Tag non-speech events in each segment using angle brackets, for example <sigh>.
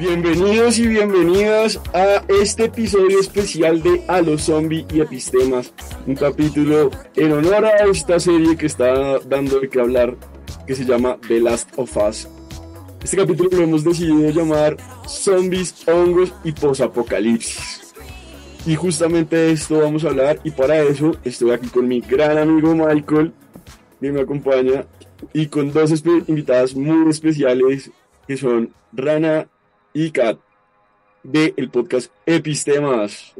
Bienvenidos y bienvenidas a este episodio especial de A los Zombies y Epistemas, un capítulo en honor a esta serie que está dando de qué hablar, que se llama The Last of Us. Este capítulo lo hemos decidido llamar Zombies, Hongos y Posapocalipsis. Y justamente de esto vamos a hablar, y para eso estoy aquí con mi gran amigo Michael, que me acompaña, y con dos invitadas muy especiales que son Rana y Kat de el podcast Epistemas.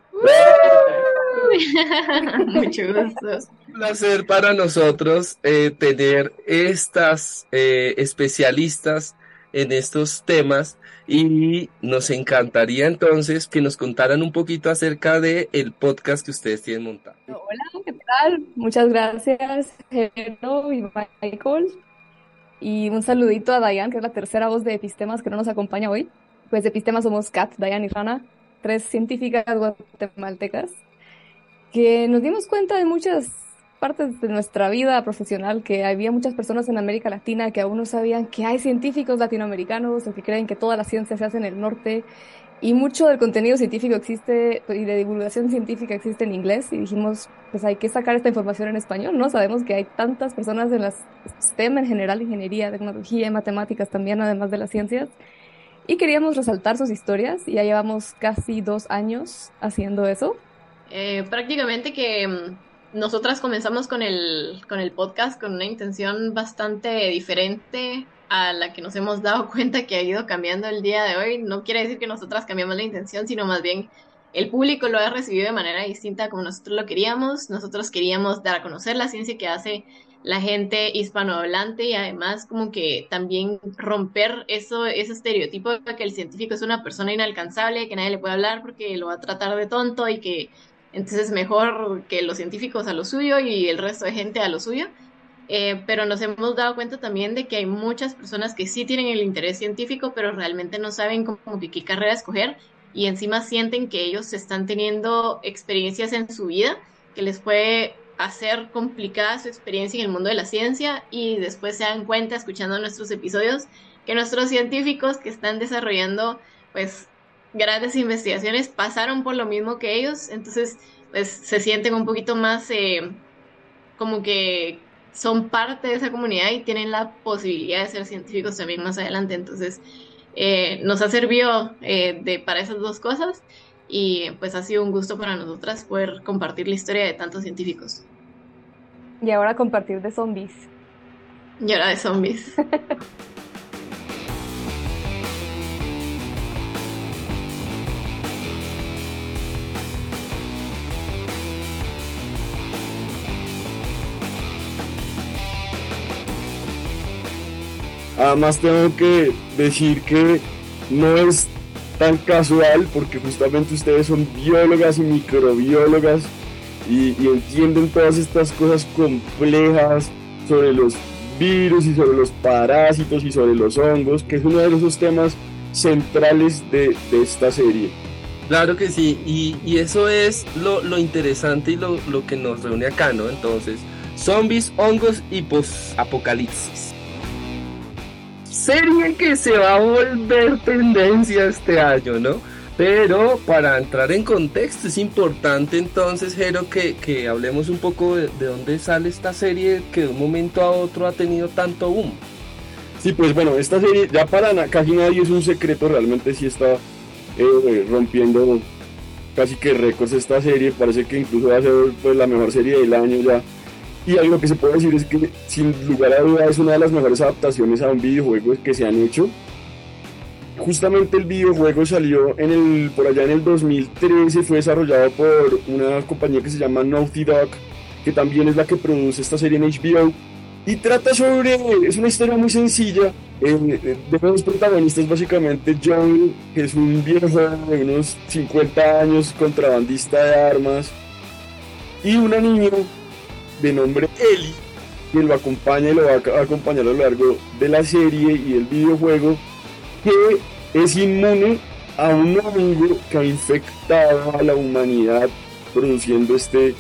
<laughs> Mucho gusto. Un placer para nosotros eh, tener estas eh, especialistas en estos temas y nos encantaría entonces que nos contaran un poquito acerca de el podcast que ustedes tienen montado. Hola, ¿qué tal? Muchas gracias, Jero y Michael. Y un saludito a Dayan, que es la tercera voz de Epistemas que no nos acompaña hoy. Pues de Epistemas somos Kat, Dayan y Rana, tres científicas guatemaltecas que nos dimos cuenta de muchas partes de nuestra vida profesional que había muchas personas en América Latina que aún no sabían que hay científicos latinoamericanos o que creen que toda la ciencia se hace en el norte. Y mucho del contenido científico existe y de divulgación científica existe en inglés. Y dijimos, pues hay que sacar esta información en español, ¿no? Sabemos que hay tantas personas en las STEM en general, ingeniería, tecnología matemáticas también, además de las ciencias, y queríamos resaltar sus historias y ya llevamos casi dos años haciendo eso. Eh, prácticamente que mm, nosotras comenzamos con el, con el podcast con una intención bastante diferente a la que nos hemos dado <laughs> cuenta que ha ido cambiando el día de hoy. No quiere decir que nosotras cambiamos la intención, sino más bien el público lo ha recibido de manera distinta como nosotros lo queríamos. Nosotros queríamos dar a conocer la ciencia que hace la gente hispanohablante y además como que también romper eso, ese estereotipo de que el científico es una persona inalcanzable, que nadie le puede hablar porque lo va a tratar de tonto y que entonces es mejor que los científicos a lo suyo y el resto de gente a lo suyo. Eh, pero nos hemos dado cuenta también de que hay muchas personas que sí tienen el interés científico, pero realmente no saben cómo que qué carrera escoger y encima sienten que ellos están teniendo experiencias en su vida que les puede hacer complicada su experiencia en el mundo de la ciencia y después se dan cuenta escuchando nuestros episodios que nuestros científicos que están desarrollando pues grandes investigaciones pasaron por lo mismo que ellos, entonces pues se sienten un poquito más eh, como que son parte de esa comunidad y tienen la posibilidad de ser científicos también más adelante, entonces eh, nos ha servido eh, de, para esas dos cosas y pues ha sido un gusto para nosotras poder compartir la historia de tantos científicos. Y ahora compartir de zombies. Y ahora de zombies. <laughs> Además tengo que decir que no es tan casual, porque justamente ustedes son biólogas y microbiólogas y, entienden todas estas cosas complejas sobre los virus y sobre los parásitos y sobre los hongos, que es uno de esos temas centrales de, esta serie. Claro que sí, y, eso es lo, lo interesante y lo, lo, que nos reúne acá, ¿no? Entonces, zombies, hongos y post-apocalipsis. Serie que se va a volver tendencia este año, ¿no? Pero para entrar en contexto es importante entonces, Jero, que, que hablemos un poco de, de, dónde sale esta serie que de un momento a otro ha tenido tanto boom. Sí, pues bueno, esta serie ya para casi nadie es un secreto, realmente sí está eh, rompiendo casi que récords esta serie, parece que incluso va a ser pues, la mejor serie del año ya. Y algo que se puede decir es que sin lugar a duda es una de las mejores adaptaciones a un videojuego que se han hecho justamente el videojuego salió en el, por allá en el 2013, fue desarrollado por una compañía que se llama Naughty Dog, que también es la que produce esta serie en HBO. Y trata sobre, es una historia muy sencilla, eh, de dos protagonistas básicamente, John, que es un viejo de unos 50 años, contrabandista de armas, y una niña de nombre Ellie, que lo acompaña y lo va a acompañar a lo largo de la serie y el videojuego, que es inmune a un hongo que ha infectado a la humanidad produciendo este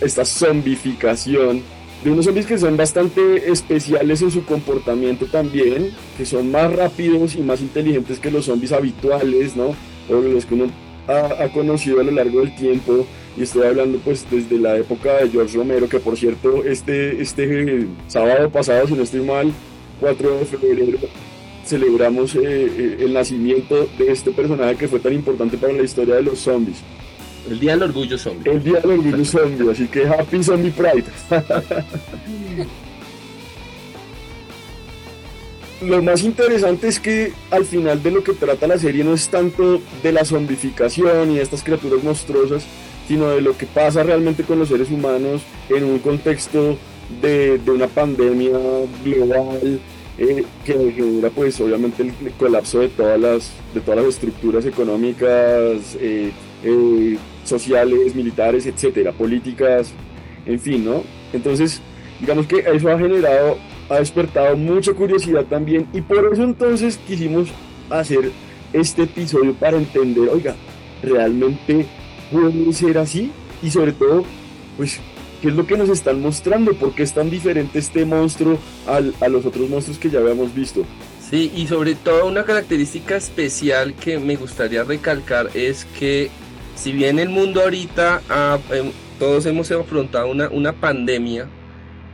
esta zombificación de unos zombies que son bastante especiales en su comportamiento también, que son más rápidos y más inteligentes que los zombies habituales, ¿no? O los que uno ha, ha conocido a lo largo del tiempo. Y estoy hablando pues desde la época de George Romero, que por cierto este, este sábado pasado, si no estoy mal, 4 de febrero, celebramos eh, eh, el nacimiento de este personaje que fue tan importante para la historia de los zombies. El Día del Orgullo Zombie. El Día del Orgullo Zombie, así que Happy Zombie Pride. <laughs> lo más interesante es que al final de lo que trata la serie no es tanto de la zombificación y de estas criaturas monstruosas, sino de lo que pasa realmente con los seres humanos en un contexto de, de una pandemia global, eh, que genera pues obviamente el, colapso de todas las, de todas las estructuras económicas, eh, eh, sociales, militares, etcétera, políticas, en fin, ¿no? Entonces, digamos que eso ha generado, ha despertado mucha curiosidad también y por eso entonces quisimos hacer este episodio para entender, oiga, realmente puede ser así y sobre todo, pues ¿Qué es lo que nos están mostrando? ¿Por qué es tan diferente este monstruo al, a los otros monstruos que ya habíamos visto? Sí, y sobre todo una característica especial que me gustaría recalcar es que si bien el mundo ahorita eh, todos hemos afrontado una, una pandemia,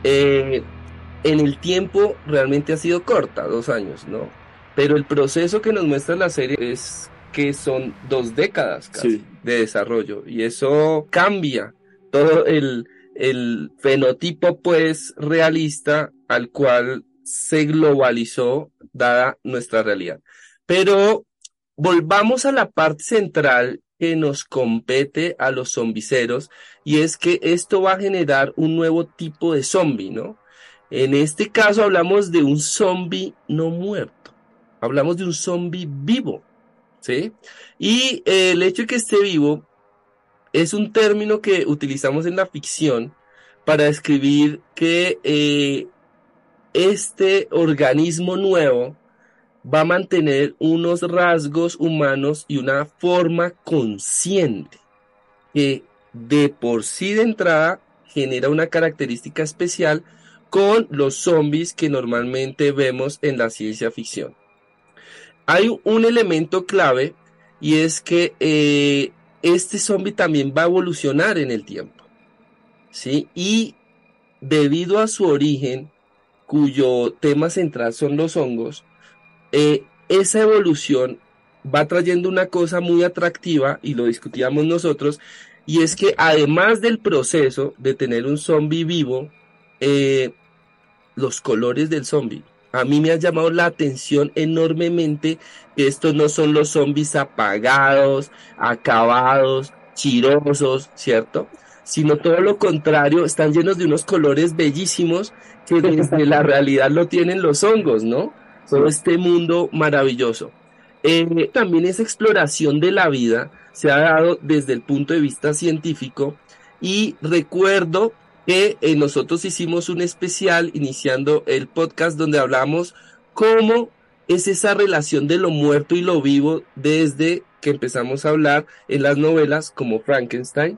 eh, en el tiempo realmente ha sido corta, dos años, ¿no? Pero el proceso que nos muestra la serie es que son dos décadas casi sí. de desarrollo y eso cambia todo el, el fenotipo pues realista al cual se globalizó dada nuestra realidad. Pero volvamos a la parte central que nos compete a los zombiceros y es que esto va a generar un nuevo tipo de zombie, ¿no? En este caso hablamos de un zombie no muerto, hablamos de un zombie vivo, ¿sí? Y el hecho de que esté vivo es un término que utilizamos en la ficción para describir que eh, este organismo nuevo va a mantener unos rasgos humanos y una forma consciente que de por sí de entrada genera una característica especial con los zombies que normalmente vemos en la ciencia ficción. Hay un elemento clave y es que eh, este zombie también va a evolucionar en el tiempo. ¿sí? Y debido a su origen, cuyo tema central son los hongos, eh, esa evolución va trayendo una cosa muy atractiva, y lo discutíamos nosotros, y es que además del proceso de tener un zombie vivo, eh, los colores del zombie. A mí me ha llamado la atención enormemente que estos no son los zombies apagados, acabados, chirosos, ¿cierto? Sino todo lo contrario, están llenos de unos colores bellísimos que desde la realidad lo tienen los hongos, ¿no? Todo este mundo maravilloso. Eh, también esa exploración de la vida se ha dado desde el punto de vista científico y recuerdo que eh, nosotros hicimos un especial iniciando el podcast donde hablamos cómo es esa relación de lo muerto y lo vivo desde que empezamos a hablar en las novelas como Frankenstein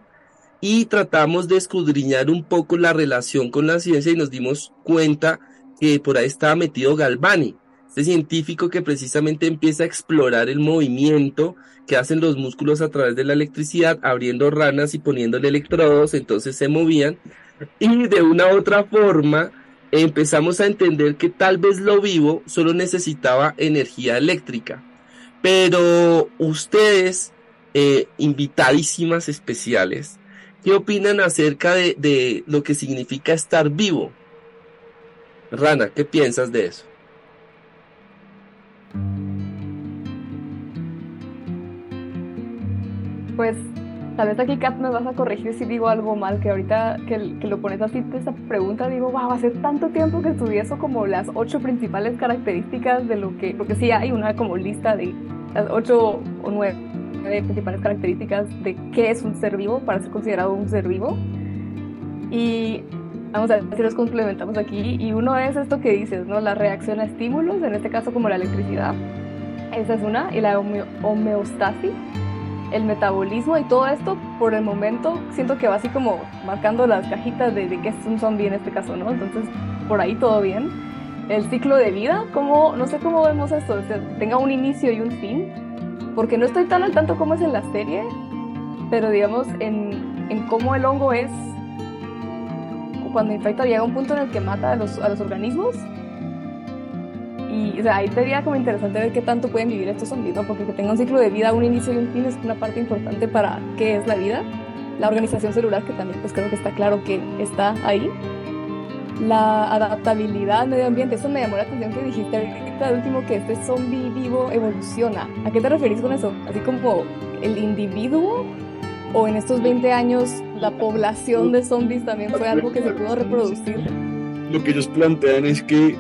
y tratamos de escudriñar un poco la relación con la ciencia y nos dimos cuenta que por ahí estaba metido Galvani, este científico que precisamente empieza a explorar el movimiento que hacen los músculos a través de la electricidad, abriendo ranas y poniéndole electrodos, entonces se movían. Y de una u otra forma empezamos a entender que tal vez lo vivo solo necesitaba energía eléctrica. Pero ustedes, eh, invitadísimas especiales, ¿qué opinan acerca de, de lo que significa estar vivo? Rana, ¿qué piensas de eso? Pues tal vez aquí, Kat, me vas a corregir si digo algo mal, que ahorita que, que lo pones así, esta pregunta, digo, wow, hace tanto tiempo que estudié eso como las ocho principales características de lo que, porque sí hay una como lista de las ocho o nueve principales características de qué es un ser vivo para ser considerado un ser vivo. Y vamos a ver si los complementamos aquí. Y uno es esto que dices, ¿no? La reacción a estímulos, en este caso como la electricidad. Esa es una. Y la homeostasis el metabolismo y todo esto, por el momento, siento que va así como marcando las cajitas de, de que es un zombie en este caso, ¿no? Entonces, por ahí todo bien. El ciclo de vida, como, no sé cómo vemos esto, tenga un inicio y un fin, porque no estoy tan al tanto como es en la serie, pero digamos en, en cómo el hongo es cuando infecta llega un punto en el que mata a los, a los organismos y o sea, ahí sería como interesante ver qué tanto pueden vivir estos zombies, ¿no? Porque que tenga un ciclo de vida, un inicio y un fin es una parte importante para qué es la vida. La organización celular, que también pues creo que está claro que está ahí. La adaptabilidad al medio ambiente, eso me llamó la atención que dijiste ahorita de último que este zombie vivo evoluciona. ¿A qué te referís con eso? Así como el individuo o en estos 20 años la población de zombies también fue algo que se pudo reproducir. Lo que ellos plantean es que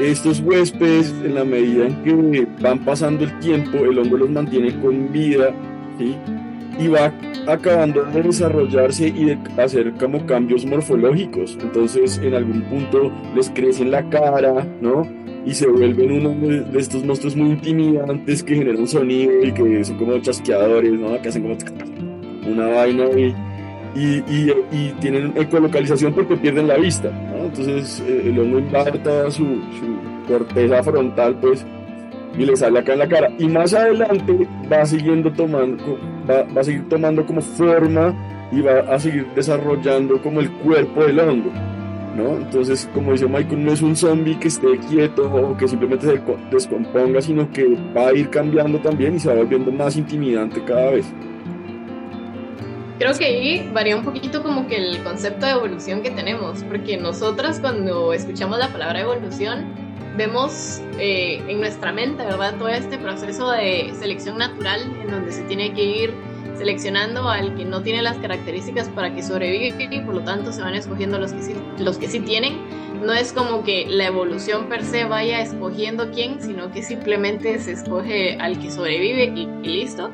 estos huéspedes, en la medida en que van pasando el tiempo, el hongo los mantiene con vida, ¿sí? Y va acabando de desarrollarse y de hacer como cambios morfológicos. Entonces, en algún punto les crece en la cara, ¿no? Y se vuelven uno de estos monstruos muy intimidantes que generan sonido y que son como chasqueadores, ¿no? Que hacen como una vaina y y, y, tienen ecolocalización porque pierden la vista. Entonces eh, el hongo invarta su, su, corteza frontal pues, y le sale acá en la cara. Y más adelante va siguiendo tomando, va, va, a seguir tomando como forma y va a seguir desarrollando como el cuerpo del hongo. ¿no? Entonces, como dice Michael, no es un zombie que esté quieto o que simplemente se descomponga, sino que va a ir cambiando también y se va volviendo más intimidante cada vez. Creo que ahí varía un poquito como que el concepto de evolución que tenemos, porque nosotras cuando escuchamos la palabra evolución, vemos eh, en nuestra mente, ¿verdad? Todo este proceso de selección natural en donde se tiene que ir seleccionando al que no tiene las características para que sobreviva y por lo tanto se van escogiendo los que sí, los que sí tienen. No es como que la evolución per se vaya escogiendo quién, sino que simplemente se escoge al que sobrevive y, y listo.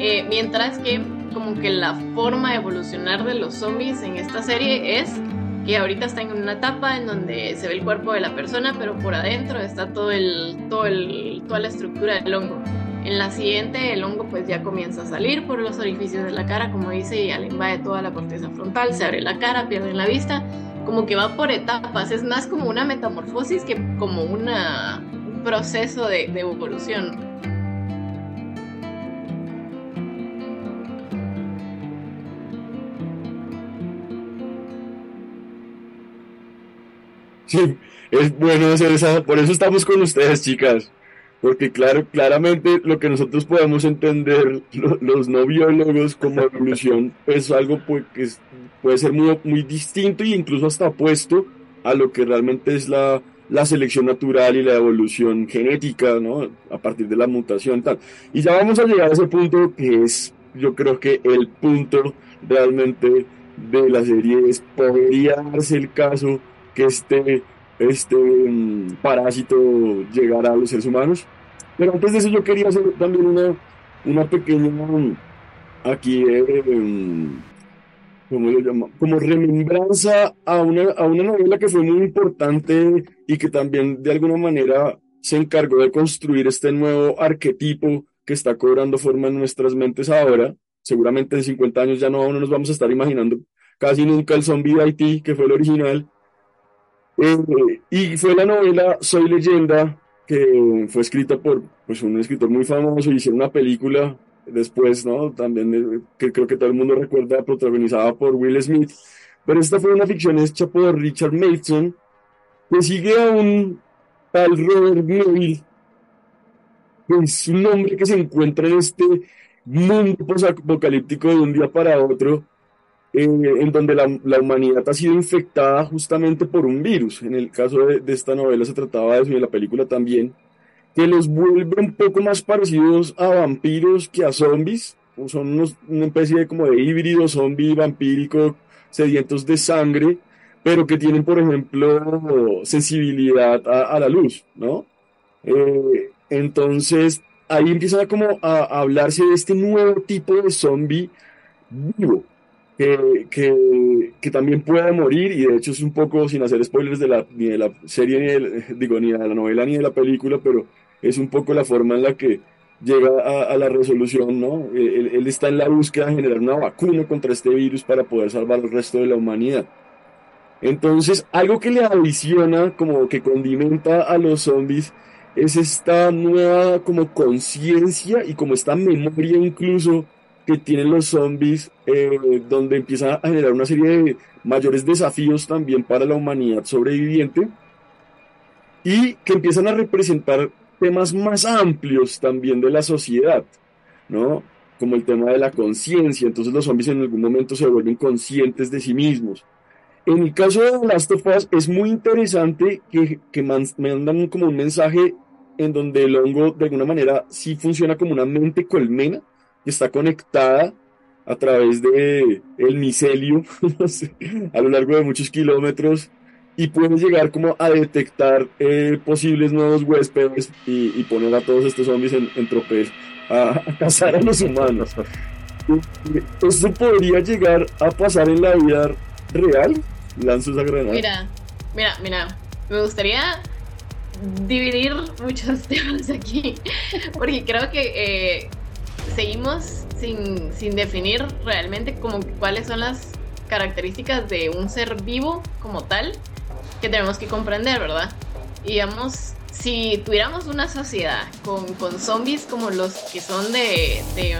Eh, mientras que como que la forma de evolucionar de los zombies en esta serie es que ahorita están en una etapa en donde se ve el cuerpo de la persona, pero por adentro está todo el, todo el, toda la estructura del hongo. En la siguiente, el hongo pues ya comienza a salir por los orificios de la cara, como dice, y al invade toda la corteza frontal, se abre la cara, pierden la vista, como que va por etapas, es más como una metamorfosis que como un proceso de evolución. Es bueno hacer esa, por eso estamos con ustedes, chicas, porque claro, claramente lo que nosotros podemos entender, los no biólogos como <laughs> evolución, es algo pues, que puede ser muy, muy distinto e incluso hasta opuesto a lo que realmente es la, la selección natural y la evolución genética, ¿no? A partir de la mutación tal. Y ya vamos a llegar a ese punto que es, yo creo que el punto realmente de la serie es, podría darse el caso que este, este mm, parásito llegara a los seres humanos. Pero antes de eso yo quería hacer también una, una pequeña, aquí, eh, ¿cómo lo llama? Como remembranza a una, a una novela que fue muy importante y que también de alguna manera se encargó de construir este nuevo arquetipo que está cobrando forma en nuestras mentes ahora. Seguramente en 50 años ya no, no nos vamos a estar imaginando casi nunca el zombie de Haití, que fue el original. Eh, y fue la novela Soy leyenda, que fue escrita por pues, un escritor muy famoso, y hicieron una película después, ¿no? También eh, que creo que todo el mundo recuerda, protagonizada por Will Smith. Pero esta fue una ficción hecha por Richard Mason, que sigue a un tal Robert Neville, que es un hombre que se encuentra en este mundo apocalíptico de un día para otro, eh, en donde la, humanidad ha sido infectada justamente por un virus. En el caso de, de esta novela se trataba de eso y en la película también que los vuelve un poco más parecidos a vampiros que a zombies. Son unos, una especie de como de híbrido zombie vampírico, sedientos de sangre, pero que tienen, por ejemplo, sensibilidad a, a la luz, ¿no? Eh, entonces, ahí empieza como a, hablarse de este nuevo tipo de zombie vivo, que, también puede morir, y de hecho es un poco, sin hacer spoilers de la, ni de la serie, ni de, <laughs> digo, ni de la novela, ni de la película, pero es un poco la forma en la que llega a, la resolución, ¿no? Él, él, está en la búsqueda de generar una vacuna contra este virus para poder salvar al resto de la humanidad. Entonces, algo que le adiciona, como que condimenta a los zombies, es esta nueva como conciencia y como esta memoria incluso que tienen los zombies, eh, donde empieza a generar una serie de mayores desafíos también para la humanidad sobreviviente y que empiezan a representar temas más amplios también de la sociedad, ¿no? Como el tema de la conciencia. Entonces los zombies en algún momento se vuelven conscientes de sí mismos. En el caso de Last of Us es muy interesante que, que man, mandan como un mensaje en donde el hongo de alguna manera sí funciona como una mente colmena que está conectada a través de el micelio <laughs> no sé, a lo largo de muchos kilómetros y pueden llegar como a detectar eh, posibles nuevos huéspedes y, y, poner a todos estos zombies en, en tropel a, a, cazar a los humanos. <laughs> ¿Esto podría llegar a pasar en la vida real? Lanzo esa granada. Mira, mira, mira, me gustaría dividir muchos <laughs> temas aquí, porque creo que eh, seguimos sin, sin definir realmente como cuáles son las características de un ser vivo como tal que tenemos que comprender, ¿verdad? Y digamos, si tuviéramos una sociedad con, con zombies como los que son de, de,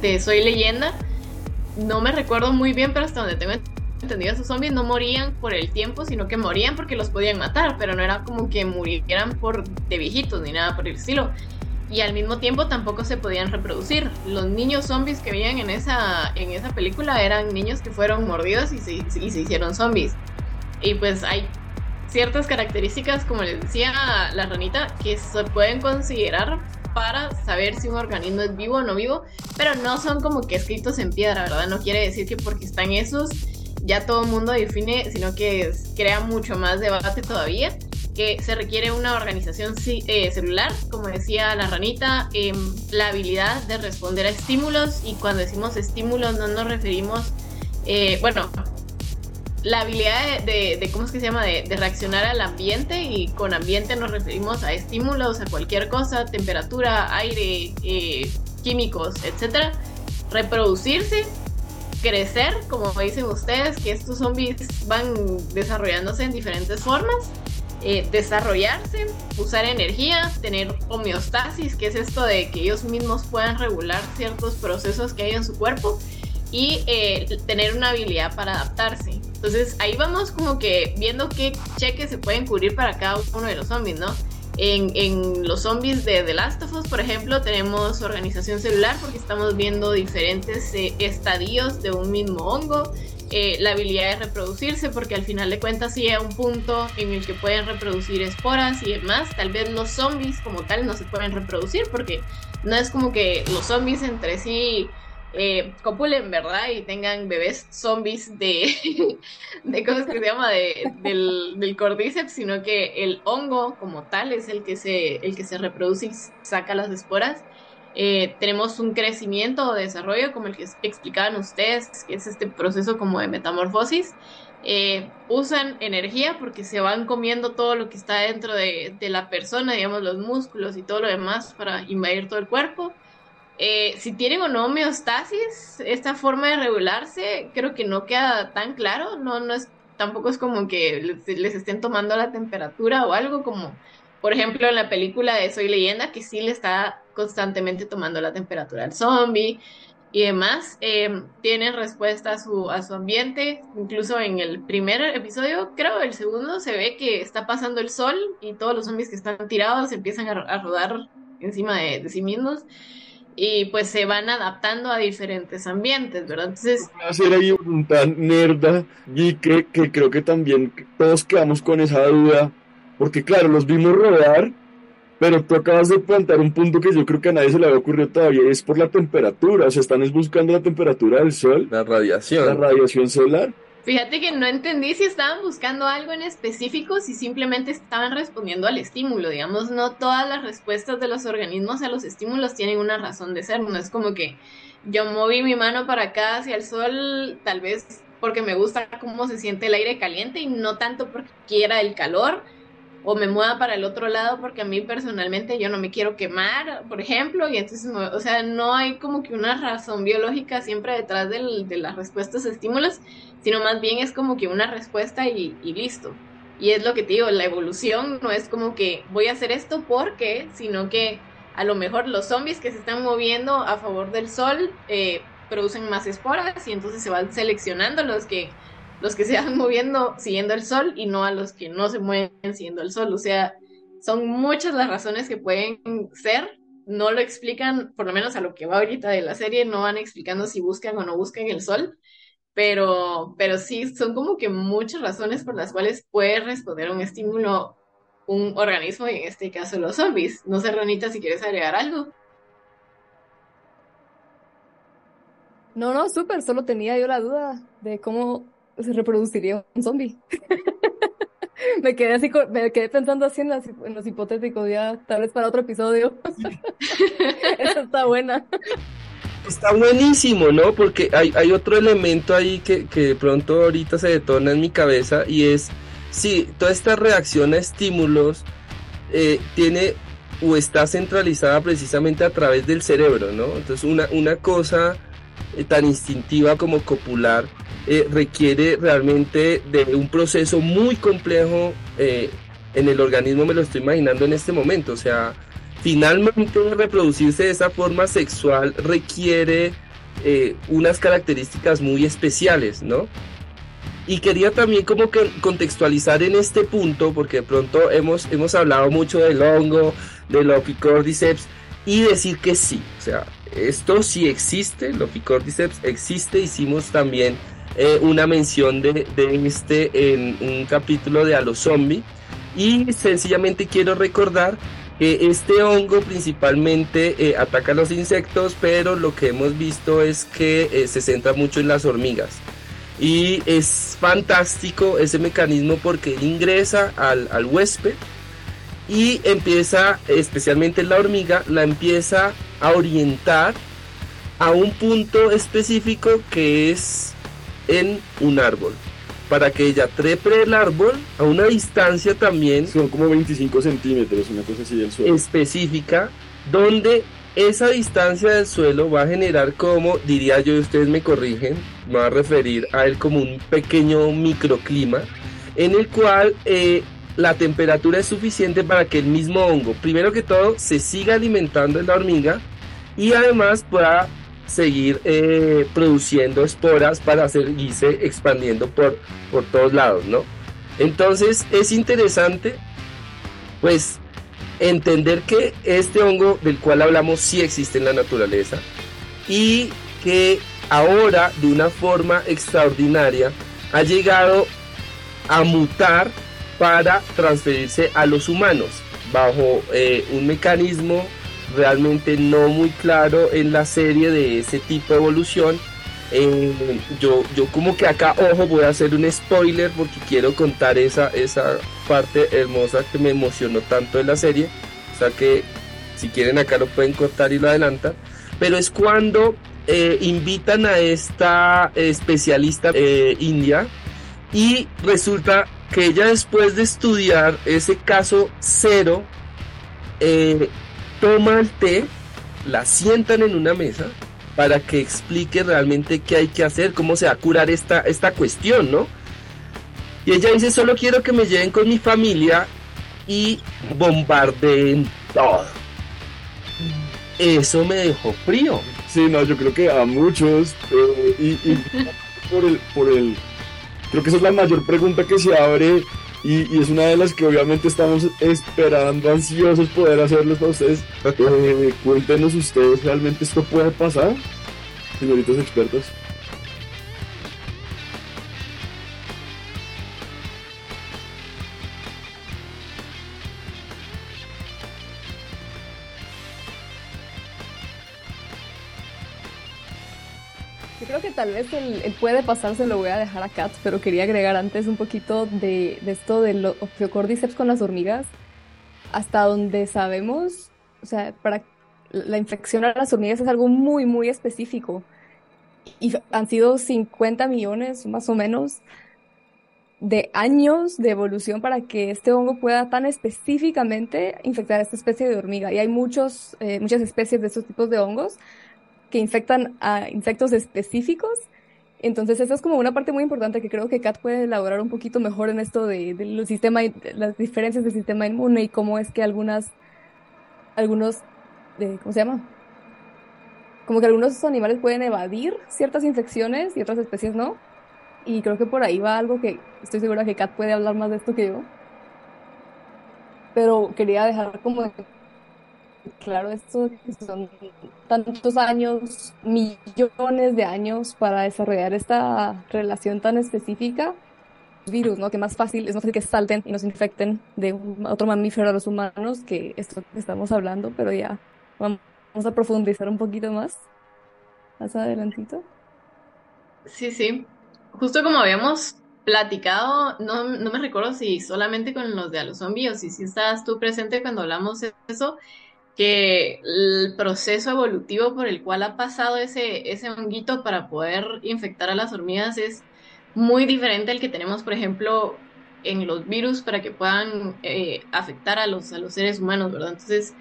de, Soy Leyenda, no me recuerdo muy bien, pero hasta donde tengo entendido, esos zombies no morían por el tiempo, sino que morían porque los podían matar, pero no era como que murieran por de viejitos ni nada por el estilo. Y al mismo tiempo tampoco se podían reproducir. Los niños zombies que veían en esa, en esa película eran niños que fueron mordidos y se, y se hicieron zombies. Y pues hay ciertas características, como les decía la ranita, que se pueden considerar para saber si un organismo es vivo o no vivo, pero no son como que escritos en piedra, ¿verdad? No quiere decir que porque están esos ya todo el mundo define, sino que crea mucho más debate todavía, que se requiere una organización eh, celular, como decía la ranita, eh, la habilidad de responder a estímulos, y cuando decimos estímulos no nos referimos, eh, bueno, la habilidad de, de, ¿cómo es que se llama?, de, de, reaccionar al ambiente y con ambiente nos referimos a estímulos, a cualquier cosa, temperatura, aire, eh, químicos, etcétera. Reproducirse, crecer, como dicen ustedes, que estos zombies van desarrollándose en diferentes formas. Eh, desarrollarse, usar energía, tener homeostasis, que es esto de que ellos mismos puedan regular ciertos procesos que hay en su cuerpo y eh, tener una habilidad para adaptarse. Entonces ahí vamos como que viendo qué cheques se pueden cubrir para cada uno de los zombies, ¿no? En, los zombies de The Last of Us, por ejemplo, tenemos organización celular porque estamos viendo diferentes eh, estadios de un mismo hongo. Eh, la habilidad de reproducirse, porque al final de cuentas sí hay un punto en el que pueden reproducir esporas y demás. Tal vez los zombies como tal no se pueden reproducir porque no es como que los zombies entre sí eh, copulen, ¿verdad? Y tengan bebés zombies de, <laughs> de que se llama? De, del, del cordíceps, sino que el hongo como tal es el que se, el que se reproduce y saca las esporas. Eh, tenemos un crecimiento o desarrollo como el que explicaban ustedes, que es este proceso como de metamorfosis. Eh, usan energía porque se van comiendo todo lo que está dentro de, de, la persona, digamos los músculos y todo lo demás para invadir todo el cuerpo. Eh, si tienen o no homeostasis, esta forma de regularse, creo que no queda tan claro, no, no es, tampoco es como que les, estén tomando la temperatura o algo como, por ejemplo, en la película de Soy Leyenda, que sí le está constantemente tomando la temperatura al zombie y demás, eh, tienen respuesta a su, a su ambiente. Incluso en el primer episodio, creo, el segundo, se ve que está pasando el sol y todos los zombies que están tirados empiezan a, a rodar encima de, de, sí mismos y pues se van adaptando a diferentes ambientes, ¿verdad? Entonces... Hacer ahí un tan nerda y que, que creo que también todos quedamos con esa duda, porque claro, los vimos rodar pero tú acabas de plantear un punto que yo creo que a nadie se le había ocurrido todavía, es por la temperatura, o sea, están buscando la temperatura del sol. La radiación. La radiación solar. Fíjate que no entendí si estaban buscando algo en específico, si simplemente estaban respondiendo al estímulo, digamos, no todas las respuestas de los organismos a los estímulos tienen una razón de ser, no es como que yo moví mi mano para acá hacia el sol, tal vez porque me gusta cómo se siente el aire caliente y no tanto porque quiera el calor, o me mueva para el otro lado porque a mí personalmente yo no me quiero quemar, por ejemplo, y entonces, o sea, no hay como que una razón biológica siempre detrás de las respuestas a estímulos, sino más bien es como que una respuesta y, y, listo. Y es lo que te digo, la evolución no es como que voy a hacer esto porque, sino que a lo mejor los zombies que se están moviendo a favor del sol eh, producen más esporas y entonces se van seleccionando los que los que se van <laughs> moviendo siguiendo el sol y no a los que no se mueven siguiendo el sol. O sea, son muchas las razones que pueden ser. No lo explican, por lo menos a lo que va ahorita de la serie, no van explicando si buscan o no buscan el sol, pero, pero sí, son como que muchas razones por las cuales puede responder un estímulo un organismo, y en este caso los zombies. No sé, Ronita, si quieres agregar algo. No, no, súper, solo tenía yo la duda de cómo se reproduciría un zombie. <laughs> me quedé así, me quedé pensando así en, los hipotéticos, ya tal vez para otro episodio. <laughs> Esa está buena. Está buenísimo, ¿no? Porque hay, hay otro elemento ahí que, que de pronto ahorita se detona en mi cabeza y es, sí, toda esta reacción a estímulos eh, tiene o está centralizada precisamente a través del cerebro, ¿no? Entonces una, una cosa eh, tan instintiva como copular eh, requiere realmente de un proceso muy complejo eh, en el organismo, me lo estoy imaginando en este momento. O sea, finalmente reproducirse de esa forma sexual requiere eh, unas características muy especiales, ¿no? Y quería también como contextualizar en este punto, porque de pronto hemos, hemos hablado mucho del hongo, del Opicordyceps, y decir que sí, o sea, esto sí existe, el Opicordyceps existe, hicimos también eh, una mención de, de, este en un capítulo de A los zombies. Y sencillamente quiero recordar que este hongo principalmente eh, ataca a los insectos, pero lo que hemos visto es que eh, se centra mucho en las hormigas. Y es fantástico ese mecanismo porque ingresa al, al huésped y empieza, especialmente la hormiga, la empieza a orientar a un punto específico que es en un árbol. Para que ella trepe el árbol a una distancia también. Son como 25 centímetros, una cosa así del suelo. Específica, donde esa distancia del suelo va a generar como, diría yo, y ustedes me corrigen, me va a referir a él como un pequeño microclima, en el cual eh, la temperatura es suficiente para que el mismo hongo, primero que todo, se siga alimentando en la hormiga y además pueda seguir eh, produciendo esporas para seguirse expandiendo por, por todos lados, ¿no? Entonces es interesante, pues, entender que este hongo del cual hablamos sí existe en la naturaleza y que ahora de una forma extraordinaria ha llegado a mutar para transferirse a los humanos bajo eh, un mecanismo realmente no muy claro en la serie de ese tipo de evolución. Eh, yo, yo como que acá, ojo, voy a hacer un spoiler porque quiero contar esa, esa parte hermosa que me emocionó tanto de la serie. O sea que si quieren acá lo pueden cortar y lo adelantan. Pero es cuando eh, invitan a esta especialista eh, india y resulta que ella después de estudiar ese caso cero, eh, toma el té, la sientan en una mesa para que explique realmente qué hay que hacer, cómo se va a curar esta, esta cuestión, ¿no? Y ella dice, solo quiero que me lleven con mi familia y bombardeen todo. Eso me dejó frío. Sí, no, yo creo que a muchos. Eh, y, y <laughs> por el, por el. Creo que esa es la mayor pregunta que se abre. Y, y es una de las que obviamente estamos esperando, ansiosos poder hacerles a ustedes. <laughs> Eh, cuéntenos ustedes, ¿realmente esto puede pasar? Señoritos expertos. Creo que tal vez el, el puede pasar se lo voy a dejar a Kat, pero quería agregar antes un poquito de, de esto del Ophiocordyceps con las hormigas. Hasta donde sabemos, o sea, para la infección a las hormigas es algo muy, muy específico. Y han sido 50 millones más o menos de años de evolución para que este hongo pueda tan específicamente infectar a esta especie de hormiga. Y hay muchos, eh, muchas especies de estos tipos de hongos que infectan a insectos específicos. Entonces, esa es como una parte muy importante que creo que Kat puede elaborar un poquito mejor en esto de, de los sistema, de las diferencias del sistema inmune y cómo es que algunas, algunos, eh, ¿cómo se llama? Como que algunos animales pueden evadir ciertas infecciones y otras especies no. Y creo que por ahí va algo que estoy segura que Kat puede hablar más de esto que yo. Pero quería dejar como claro esto son tantos años, millones de años para desarrollar esta relación tan específica. Virus, ¿no? Que más fácil, es más fácil que salten y nos infecten de otro mamífero a los humanos que esto que estamos hablando, pero ya vamos a profundizar un poquito más, más adelantito. Sí, sí. Justo como habíamos platicado, no, no me recuerdo si solamente con los de a los zombies o si, si estabas tú presente cuando hablamos de eso, que el proceso evolutivo por el cual ha pasado ese, ese honguito para poder infectar a las hormigas es muy diferente al que tenemos, por ejemplo, en los virus para que puedan eh, afectar a los, a los seres humanos, ¿verdad? Entonces,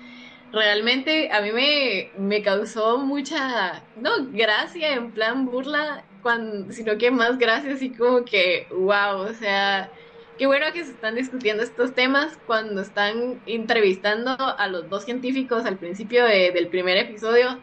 realmente a mí me, me causó mucha, no, gracia en plan burla, cuando, sino que más gracia así como que, wow, o sea, qué bueno que se están discutiendo estos temas cuando están entrevistando a los dos científicos al principio de, del primer episodio.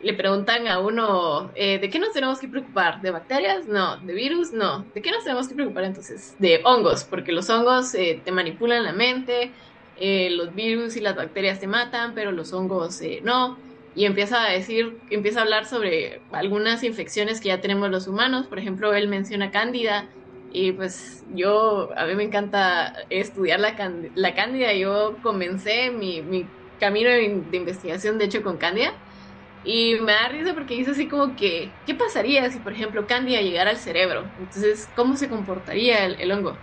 Le preguntan a uno, eh, ¿de qué nos tenemos que preocupar? ¿De bacterias? No. ¿De virus? No. ¿De qué nos tenemos que preocupar entonces? De hongos, porque los hongos eh, te manipulan la mente, eh, los virus y las bacterias te matan, pero los hongos no. Y empieza a decir, empieza a hablar sobre algunas infecciones que ya tenemos los humanos. Por ejemplo, él menciona cándida, y pues yo, a mí me encanta estudiar la, la cándida. Yo comencé mi, mi camino de, investigación, de hecho, con cándida. Y me da risa porque dice así como que, ¿qué pasaría si, por ejemplo, cándida llegara al cerebro? Entonces, ¿cómo se comportaría el, el hongo?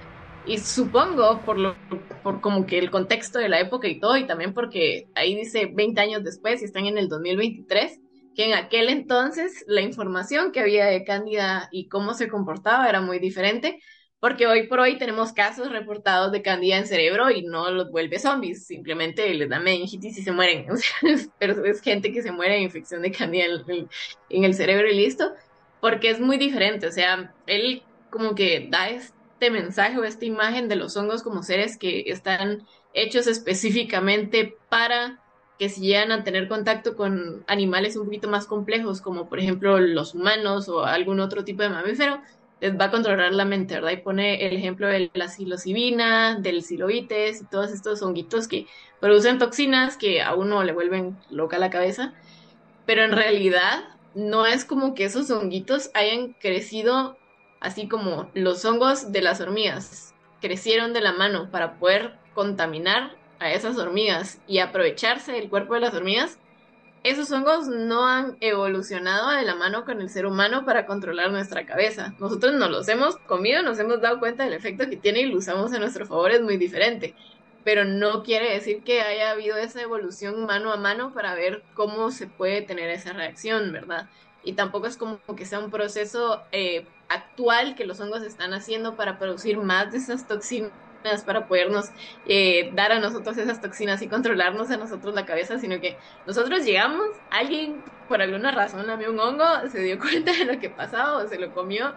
Y supongo, por, lo, por como que el contexto de la época y todo, y también porque ahí dice 20 años después y están en el 2023, que en aquel entonces la información que había de Cándida y cómo se comportaba era muy diferente, porque hoy por hoy tenemos casos reportados de Cándida en cerebro y no los vuelve zombies, simplemente les da meningitis y se mueren. <laughs> Pero es gente que se muere de infección de Cándida en, en el cerebro y listo, porque es muy diferente. O sea, él como que da este mensaje o esta imagen de los hongos como seres que están hechos específicamente para que si llegan a tener contacto con animales un poquito más complejos, como por ejemplo los humanos o algún otro tipo de mamífero, les va a controlar la mente, ¿verdad? Y pone el ejemplo de la psilocibina, del siloites y todos estos honguitos que producen toxinas que a uno le vuelven loca la cabeza, pero en realidad no es como que esos honguitos hayan crecido así como los hongos de las hormigas crecieron de la mano para poder contaminar a esas hormigas y aprovecharse del cuerpo de las hormigas, esos hongos no han evolucionado de la mano con el ser humano para controlar nuestra cabeza. Nosotros nos los hemos comido, nos hemos dado cuenta del efecto que tiene y lo usamos a nuestro favor, es muy diferente. Pero no quiere decir que haya habido esa evolución mano a mano para ver cómo se puede tener esa reacción, ¿verdad? Y tampoco es como que sea un proceso eh, actual que los hongos están haciendo para producir más de esas toxinas para podernos eh, dar a nosotros esas toxinas y controlarnos a nosotros la cabeza, sino que nosotros llegamos, alguien por alguna razón lamió un hongo, se dio <laughs> cuenta de lo que pasaba o se lo comió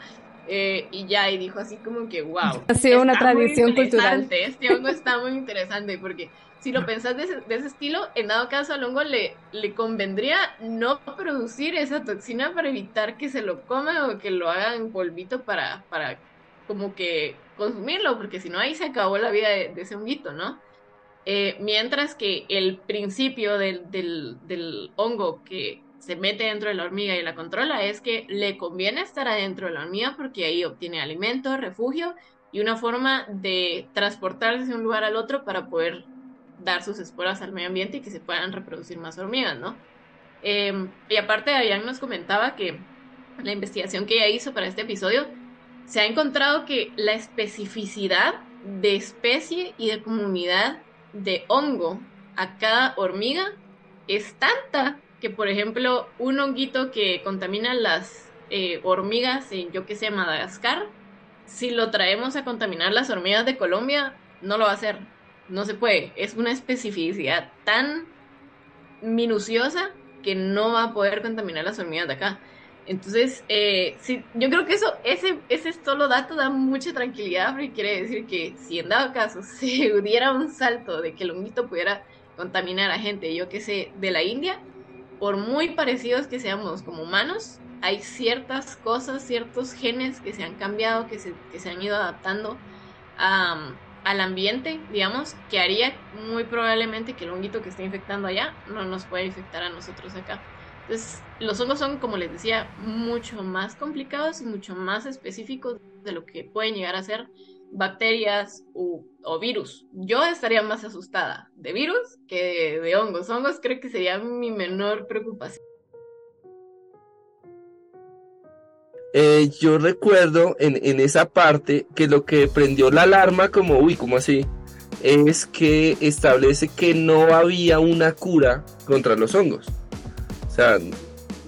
eh, y ya, y dijo así como que, wow. Ha sido una tradición cultural. Este hongo está muy interesante porque si lo pensás de ese, de ese, estilo, en dado caso al hongo le, le convendría no producir esa toxina para evitar que se lo coma o que lo haga en polvito para, para como que consumirlo, porque si no ahí se acabó la vida de, ese honguito, ¿no? Eh, mientras que el principio del, del, del, hongo que se mete dentro de la hormiga y la controla es que le conviene estar adentro de la hormiga porque ahí obtiene alimento, refugio y una forma de transportarse de un lugar al otro para poder dar sus esporas al medio ambiente y que se puedan reproducir más hormigas, ¿no? Eh, y aparte, Ayan nos comentaba que la investigación que ella hizo para este episodio se ha encontrado que la especificidad de especie y de comunidad de hongo a cada hormiga es tanta que, por ejemplo, un honguito que contamina las eh, hormigas en, yo que sé, Madagascar, si lo traemos a contaminar las hormigas de Colombia, no lo va a hacer. No se puede. Es una especificidad tan minuciosa que no va a poder contaminar las hormigas de acá. Entonces, eh, sí, yo creo que eso, ese, ese solo dato da mucha tranquilidad, porque quiere decir que si en dado caso <laughs> se diera un salto de que el honguito pudiera contaminar a gente, yo que sé, de la India, por muy parecidos que seamos como humanos, hay ciertas cosas, ciertos genes que se han cambiado, que se, que se han ido adaptando al ambiente, digamos, que haría muy probablemente que el honguito que esté infectando allá no nos pueda infectar a nosotros acá. Entonces, los hongos son, como les decía, mucho más complicados y mucho más específicos de lo que pueden llegar a ser bacterias o, virus. Yo estaría más asustada de virus que de, hongos. Hongos creo que sería mi menor preocupación. Eh, yo recuerdo en, en, esa parte que lo que prendió la alarma como, uy, ¿cómo así? Es que establece que no había una cura contra los hongos sea,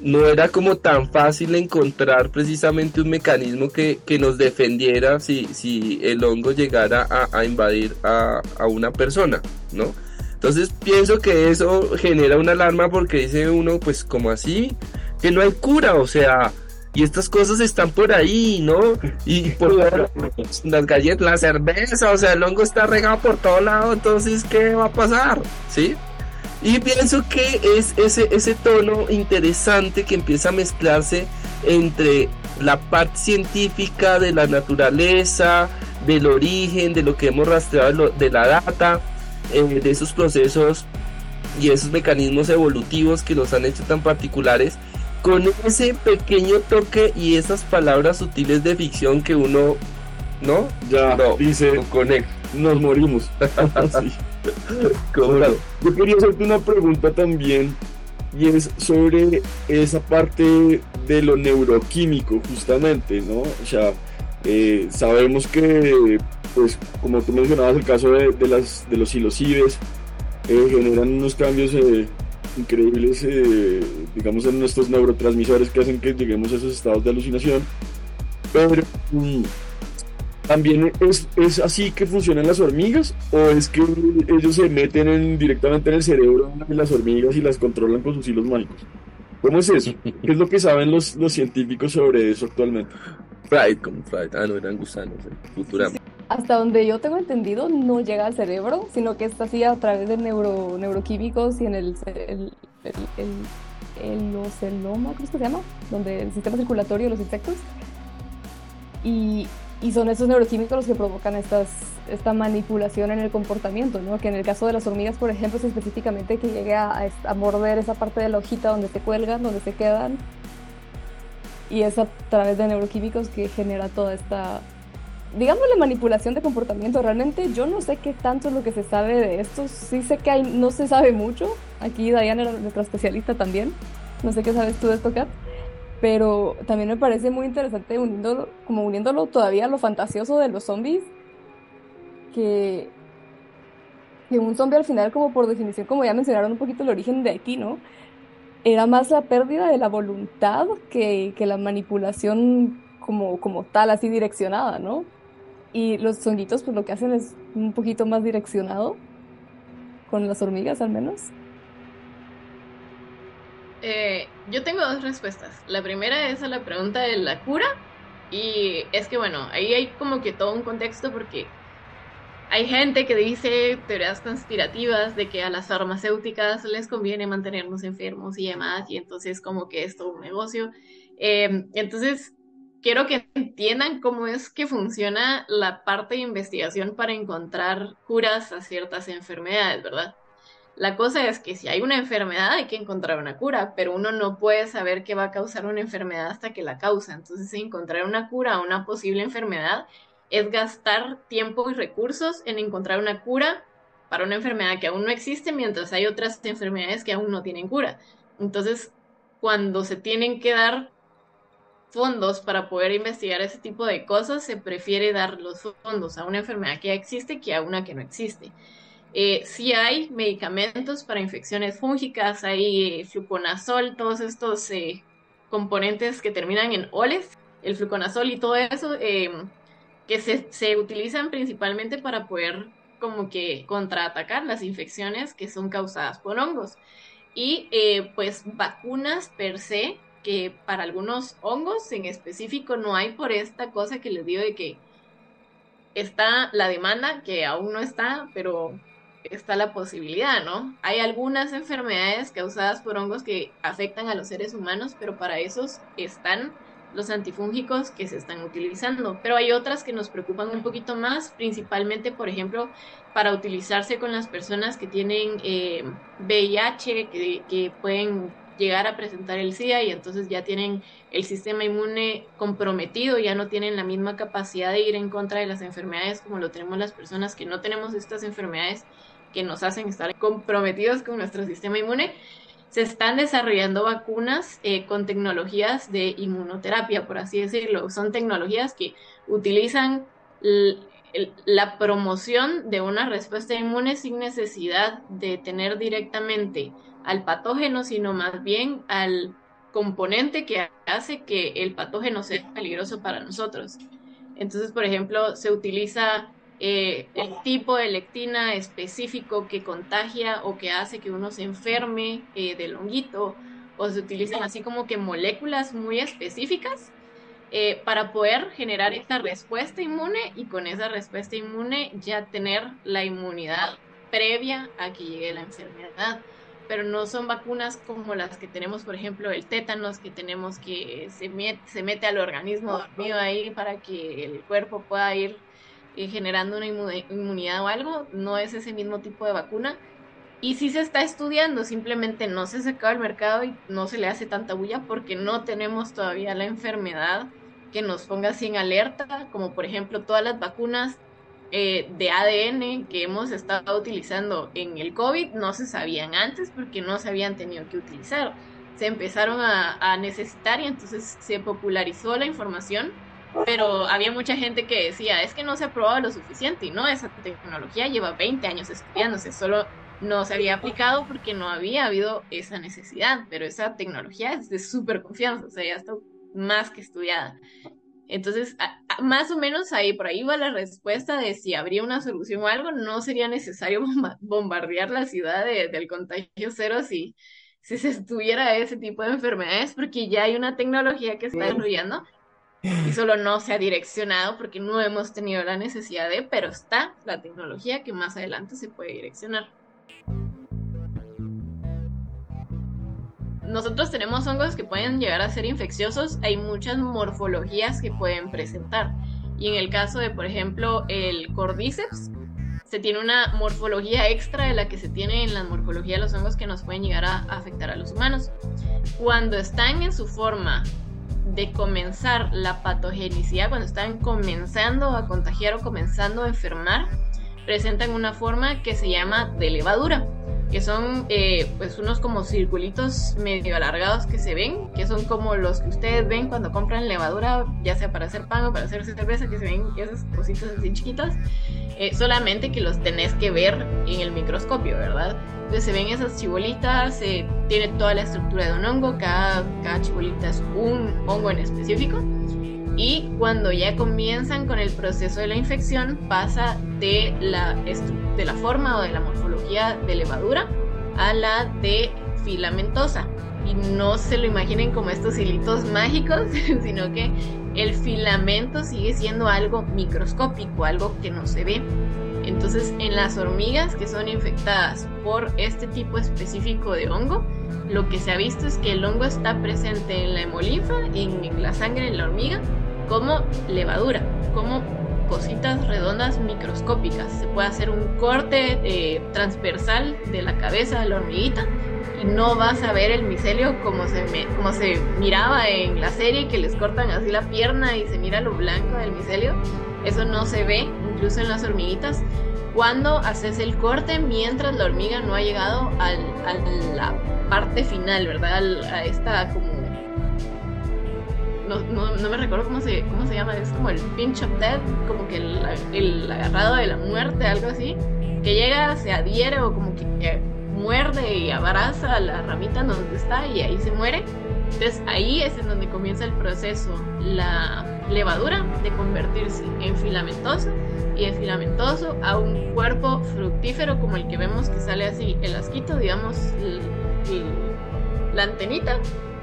no era como tan fácil encontrar precisamente un mecanismo que, nos defendiera si, si, el hongo llegara a, invadir a, una persona, ¿no? Entonces pienso que eso genera una alarma porque dice uno, pues como así, que no hay cura, o sea, y estas cosas están por ahí, ¿no? Y por las galletas, la cerveza, o sea, el hongo está regado por todo lado, entonces, ¿qué va a pasar? ¿Sí? Y pienso que es ese, ese tono interesante que empieza a mezclarse entre la parte científica de la naturaleza, del origen, de lo que hemos rastreado de la data, eh, de esos procesos y esos mecanismos evolutivos que los han hecho tan particulares, con ese pequeño toque y esas palabras sutiles de ficción que uno, ¿no? Ya, dice, nos morimos. <laughs> <laughs> Yo quería hacerte una pregunta también y es sobre esa parte de lo neuroquímico justamente, ¿no? O sea, eh, sabemos que, pues, como tú mencionabas, el caso de, las, de los silocides eh, generan unos cambios eh, increíbles, digamos, en nuestros neurotransmisores que hacen que lleguemos a esos estados de alucinación. Pero mm, ¿También es, es, así que funcionan las hormigas? ¿O es que ellos se meten directamente en el cerebro de las hormigas y las controlan con sus hilos mágicos? ¿Cómo es eso? ¿Qué es lo que saben los, los científicos sobre eso actualmente? Freud, como Freud. Ah, no, eran gusanos, Futurama. Hasta donde yo tengo entendido, no llega al cerebro, sino que está así a través de neuro, neuroquímicos y en el, el, el, el, el ¿cómo se llama? Donde el sistema circulatorio de los insectos. Y y son esos neuroquímicos los que provocan estas, esta manipulación en el comportamiento, ¿no? Que en el caso de las hormigas, por ejemplo, es específicamente que llegue a, a, morder esa parte de la hojita donde se cuelgan, donde se quedan. Y es a través de neuroquímicos que genera toda esta digamos la manipulación de comportamiento. Realmente yo no sé qué tanto es lo que se sabe de esto. Sí sé que hay, no se sabe mucho. Aquí Diana nuestra especialista también. No sé qué sabes tú de esto, Kat. Pero también me parece muy interesante uniéndolo, como uniéndolo todavía a lo fantasioso de los zombies. Que, que un zombie al final, como por definición, como ya mencionaron un poquito el origen de aquí, ¿no? Era más la pérdida de la voluntad que, que la manipulación como, como tal, así direccionada, ¿no? Y los songuitos, pues lo que hacen es un poquito más direccionado, con las hormigas al menos. Eh, yo tengo dos respuestas. La primera es a la pregunta de la cura. Y es que, bueno, ahí hay como que todo un contexto porque hay gente que dice teorías conspirativas de que a las farmacéuticas les conviene mantenernos enfermos y demás, y entonces como que es todo un negocio. Eh, entonces, quiero que entiendan cómo es que funciona la parte de investigación para encontrar curas a ciertas enfermedades, ¿verdad? La cosa es que si hay una enfermedad hay que encontrar una cura, pero uno no puede saber qué va a causar una enfermedad hasta que la causa. Entonces, encontrar una cura a una posible enfermedad es gastar tiempo y recursos en encontrar una cura para una enfermedad que aún no existe, mientras hay otras enfermedades que aún no tienen cura. Entonces, cuando se tienen que dar fondos para poder investigar ese tipo de cosas, se prefiere dar los fondos a una enfermedad que ya existe que a una que no existe. Eh, sí hay medicamentos para infecciones fúngicas, hay fluconazol, todos estos eh, componentes que terminan en oles, el fluconazol y todo eso, em, que se, se, utilizan principalmente para poder como que contraatacar las infecciones que son causadas por hongos. Y eh, pues vacunas per se, que para algunos hongos en específico no hay por esta cosa que les digo de que está la demanda, que aún no está, pero está la posibilidad, ¿no? Hay algunas enfermedades causadas por hongos que afectan a los seres humanos, pero para esos están los antifúngicos que se están utilizando. Pero hay otras que nos preocupan un poquito más, principalmente, por ejemplo, para utilizarse con las personas que tienen eh, VIH, que, que pueden llegar a presentar el SIDA y entonces ya tienen el sistema inmune comprometido, ya no tienen la misma capacidad de ir en contra de las enfermedades como lo tenemos las personas que no tenemos estas enfermedades que nos hacen estar comprometidos con nuestro sistema inmune. Se están desarrollando vacunas eh, con tecnologías de inmunoterapia, por así decirlo. Son tecnologías que utilizan la promoción de una respuesta inmune sin necesidad de tener directamente al patógeno, sino más bien al componente que hace que el patógeno sea peligroso para nosotros. Entonces, por ejemplo, se utiliza eh, el tipo de lectina específico que contagia o que hace que uno se enferme eh, del o se utilizan así como que moléculas muy específicas eh, para poder generar esta respuesta inmune y con esa respuesta inmune ya tener la inmunidad previa a que llegue la enfermedad pero no son vacunas como las que tenemos, por ejemplo, el tétanos, que tenemos que se, se mete al organismo dormido ahí para que el cuerpo pueda ir eh, generando una inmunidad o algo. No es ese mismo tipo de vacuna. Y sí se está estudiando, simplemente no se sacado al mercado y no se le hace tanta bulla porque no tenemos todavía la enfermedad que nos ponga así en alerta, como por ejemplo todas las vacunas eh, de ADN que hemos estado utilizando en el COVID no se sabían antes porque no se habían tenido que utilizar. Se empezaron a, necesitar y entonces se popularizó la información, pero había mucha gente que decía, es que no se ha probado lo suficiente y no, esa tecnología lleva 20 años estudiándose, solo no se había aplicado porque no había habido esa necesidad, pero esa tecnología es de súper confianza, o sea, ya está más que estudiada. Entonces, más o menos ahí, por ahí va la respuesta de si habría una solución o algo, no sería necesario bombardear la ciudad del contagio cero si, si se estuviera ese tipo de enfermedades, porque ya hay una tecnología que está desarrollando y solo no se ha direccionado porque no hemos tenido la necesidad de, pero está la tecnología que más adelante se puede direccionar. Nosotros tenemos hongos que pueden llegar a ser infecciosos, hay muchas morfologías que pueden presentar. Y en el caso de, por ejemplo, el cordyceps, se tiene una morfología extra de la que se tiene en la morfología de los hongos que nos pueden llegar a afectar a los humanos. Cuando están en su forma de comenzar la patogenicidad, cuando están comenzando a contagiar o comenzando a enfermar, presentan una forma que se llama de levadura que son eh, pues unos como circulitos medio alargados que se ven, que son como los que ustedes ven cuando compran levadura, ya sea para hacer pan o para hacer cerveza, que se ven esas cositas así chiquitas, eh, solamente que los tenés que ver en el microscopio, ¿verdad? Entonces se ven esas chibolitas, eh, tiene toda la estructura de un hongo, cada, cada chibolita es un hongo en específico. Y cuando ya comienzan con el proceso de la infección, pasa de la, de la forma o de la morfología de levadura a la de filamentosa. Y no se lo imaginen como estos hilitos mágicos, <laughs> sino que el filamento sigue siendo algo microscópico, algo que no se ve. Entonces, en las hormigas que son infectadas por este tipo específico de hongo, lo que se ha visto es que el hongo está presente en la hemolinfa, en la sangre de la hormiga, como levadura, como cositas redondas microscópicas. Se puede hacer un corte eh, transversal de la cabeza de la hormiguita y no vas a ver el micelio como se, como se miraba en la serie, que les cortan así la pierna y se mira lo blanco del micelio. Eso no se ve incluso en las hormiguitas cuando haces el corte mientras la hormiga no ha llegado a la parte final, ¿verdad? A esta como no, me recuerdo cómo se, cómo se llama, es como el pinch of death, como que el, agarrado de la muerte, algo así, que llega, se adhiere o como que muerde y abraza a la ramita donde está y ahí se muere. Entonces ahí es en donde comienza el proceso, la levadura de convertirse en filamentoso y de filamentoso a un cuerpo fructífero como el que vemos que sale así, el asquito, digamos, la antenita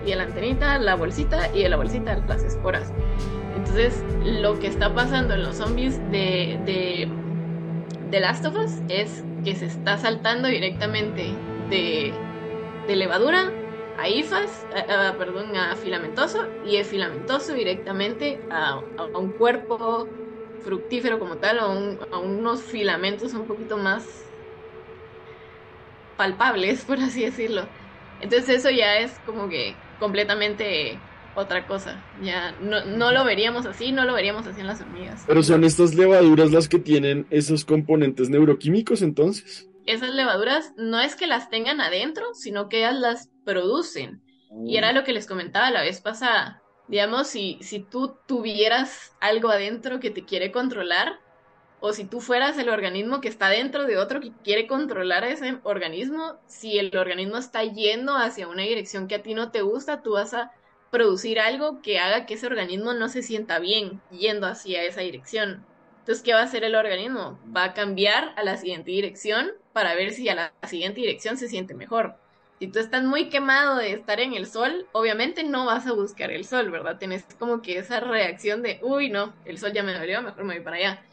y la antenita, la bolsita y de la bolsita las esporas. Entonces, lo que está pasando en los zombies de, de, de Last of Us es que se está saltando directamente de, de levadura a ifas, perdón, a filamentoso y de filamentoso directamente a, a, un cuerpo fructífero como tal, a, a unos filamentos un poquito más palpables, <laughs> por así decirlo. Entonces eso ya es como que completamente otra cosa. Ya no, no, lo veríamos así, no lo veríamos así en las hormigas. Pero son estas levaduras las que tienen esos componentes neuroquímicos entonces. Esas levaduras no es que las tengan adentro, sino que ellas las producen. Y era lo que les comentaba la vez pasada. Digamos, si, si tú tuvieras algo adentro que te quiere controlar, o si tú fueras el organismo que está dentro de otro que quiere controlar a ese organismo, si el organismo está yendo hacia una dirección que a ti no te gusta, tú vas a producir algo que haga que ese organismo no se sienta bien yendo hacia esa dirección. Entonces, ¿qué va a hacer el organismo? Va a cambiar a la siguiente dirección para ver si a la siguiente dirección se siente mejor. Si tú estás muy quemado de estar en el sol, obviamente no vas a buscar el sol, ¿verdad? Tienes como que esa reacción de, uy, no, el sol ya me dolió, mejor me voy para allá